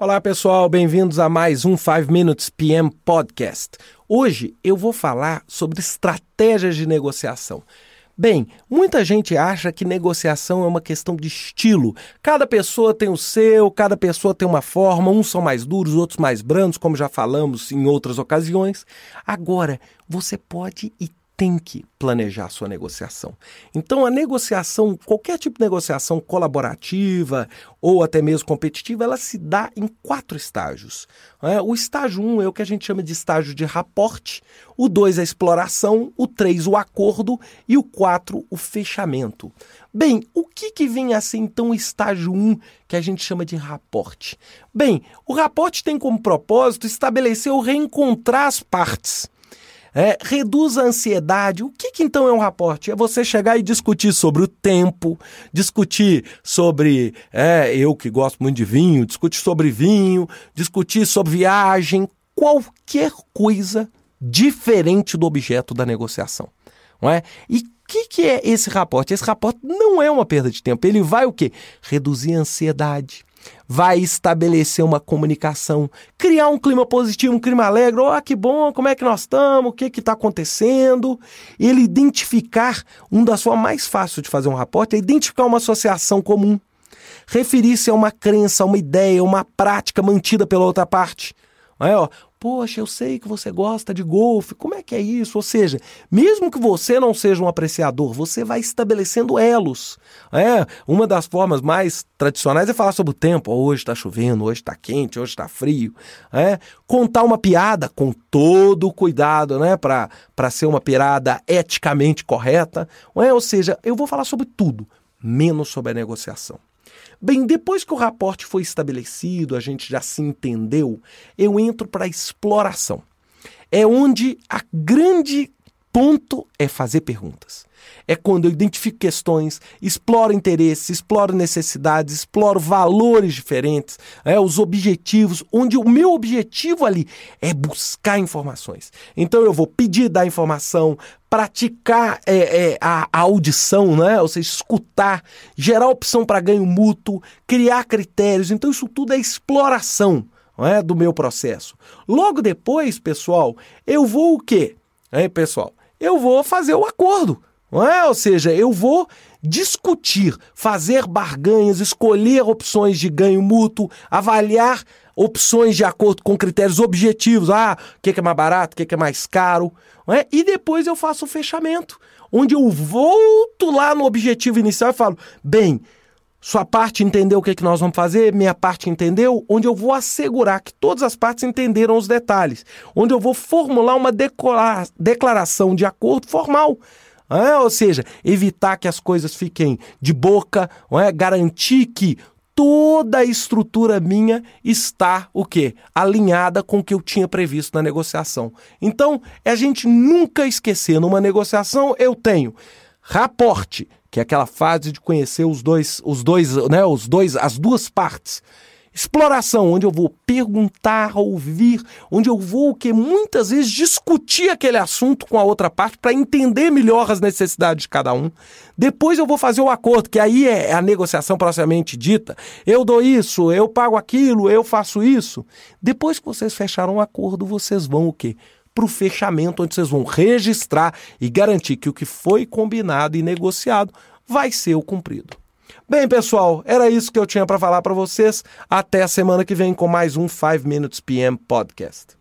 Olá pessoal, bem-vindos a mais um 5 Minutes PM Podcast. Hoje eu vou falar sobre estratégias de negociação. Bem, muita gente acha que negociação é uma questão de estilo. Cada pessoa tem o seu, cada pessoa tem uma forma, uns são mais duros, outros mais brandos, como já falamos em outras ocasiões. Agora, você pode e tem que planejar sua negociação. Então, a negociação, qualquer tipo de negociação colaborativa ou até mesmo competitiva, ela se dá em quatro estágios. É, o estágio 1 um é o que a gente chama de estágio de raporte, o 2 é a exploração, o 3 o acordo e o 4 o fechamento. Bem, o que, que vem a ser então o estágio 1 um, que a gente chama de raporte? Bem, o raporte tem como propósito estabelecer ou reencontrar as partes é, reduz a ansiedade. O que, que então é um raporte? É você chegar e discutir sobre o tempo, discutir sobre. É, eu que gosto muito de vinho, discutir sobre vinho, discutir sobre viagem, qualquer coisa diferente do objeto da negociação. Não é? E que, que é esse raporte? Esse raporte não é uma perda de tempo. Ele vai o quê? Reduzir a ansiedade, vai estabelecer uma comunicação, criar um clima positivo, um clima alegre. Oh, que bom, como é que nós estamos, o que está acontecendo. Ele identificar, um das formas mais fáceis de fazer um raporte é identificar uma associação comum. Referir-se a uma crença, a uma ideia, uma prática mantida pela outra parte. É, ó, Poxa, eu sei que você gosta de golfe, como é que é isso? Ou seja, mesmo que você não seja um apreciador, você vai estabelecendo elos. É, uma das formas mais tradicionais é falar sobre o tempo. hoje está chovendo, hoje está quente, hoje está frio. É, contar uma piada com todo o cuidado, né, para ser uma piada eticamente correta. É, ou seja, eu vou falar sobre tudo, menos sobre a negociação. Bem, depois que o raporte foi estabelecido, a gente já se entendeu, eu entro para a exploração. É onde a grande ponto é fazer perguntas. É quando eu identifico questões, exploro interesses, exploro necessidades, exploro valores diferentes, é, os objetivos, onde o meu objetivo ali é buscar informações. Então eu vou pedir dar informação, praticar é, é, a, a, audição, né? ou seja, escutar, gerar opção para ganho mútuo, criar critérios. Então isso tudo é exploração é, do meu processo. Logo depois, pessoal, eu vou o quê? Hein, pessoal? Eu vou fazer o acordo. É? Ou seja, eu vou discutir, fazer barganhas, escolher opções de ganho mútuo, avaliar opções de acordo com critérios objetivos. Ah, o que é mais barato, o que é mais caro. É? E depois eu faço o fechamento, onde eu volto lá no objetivo inicial e falo: bem, sua parte entendeu o que, é que nós vamos fazer, minha parte entendeu, onde eu vou assegurar que todas as partes entenderam os detalhes, onde eu vou formular uma declaração de acordo formal. É, ou seja, evitar que as coisas fiquem de boca, é? garantir que toda a estrutura minha está o quê? Alinhada com o que eu tinha previsto na negociação. Então, é a gente nunca esquecer, numa negociação eu tenho raporte, que é aquela fase de conhecer os dois, os dois, né, os dois, as duas partes. Exploração, onde eu vou perguntar, ouvir, onde eu vou que muitas vezes discutir aquele assunto com a outra parte para entender melhor as necessidades de cada um. Depois eu vou fazer o acordo, que aí é a negociação propriamente dita. Eu dou isso, eu pago aquilo, eu faço isso. Depois que vocês fecharam o acordo, vocês vão o quê? Para o fechamento, onde vocês vão registrar e garantir que o que foi combinado e negociado vai ser o cumprido. Bem, pessoal, era isso que eu tinha para falar para vocês. Até a semana que vem com mais um 5 Minutes PM Podcast.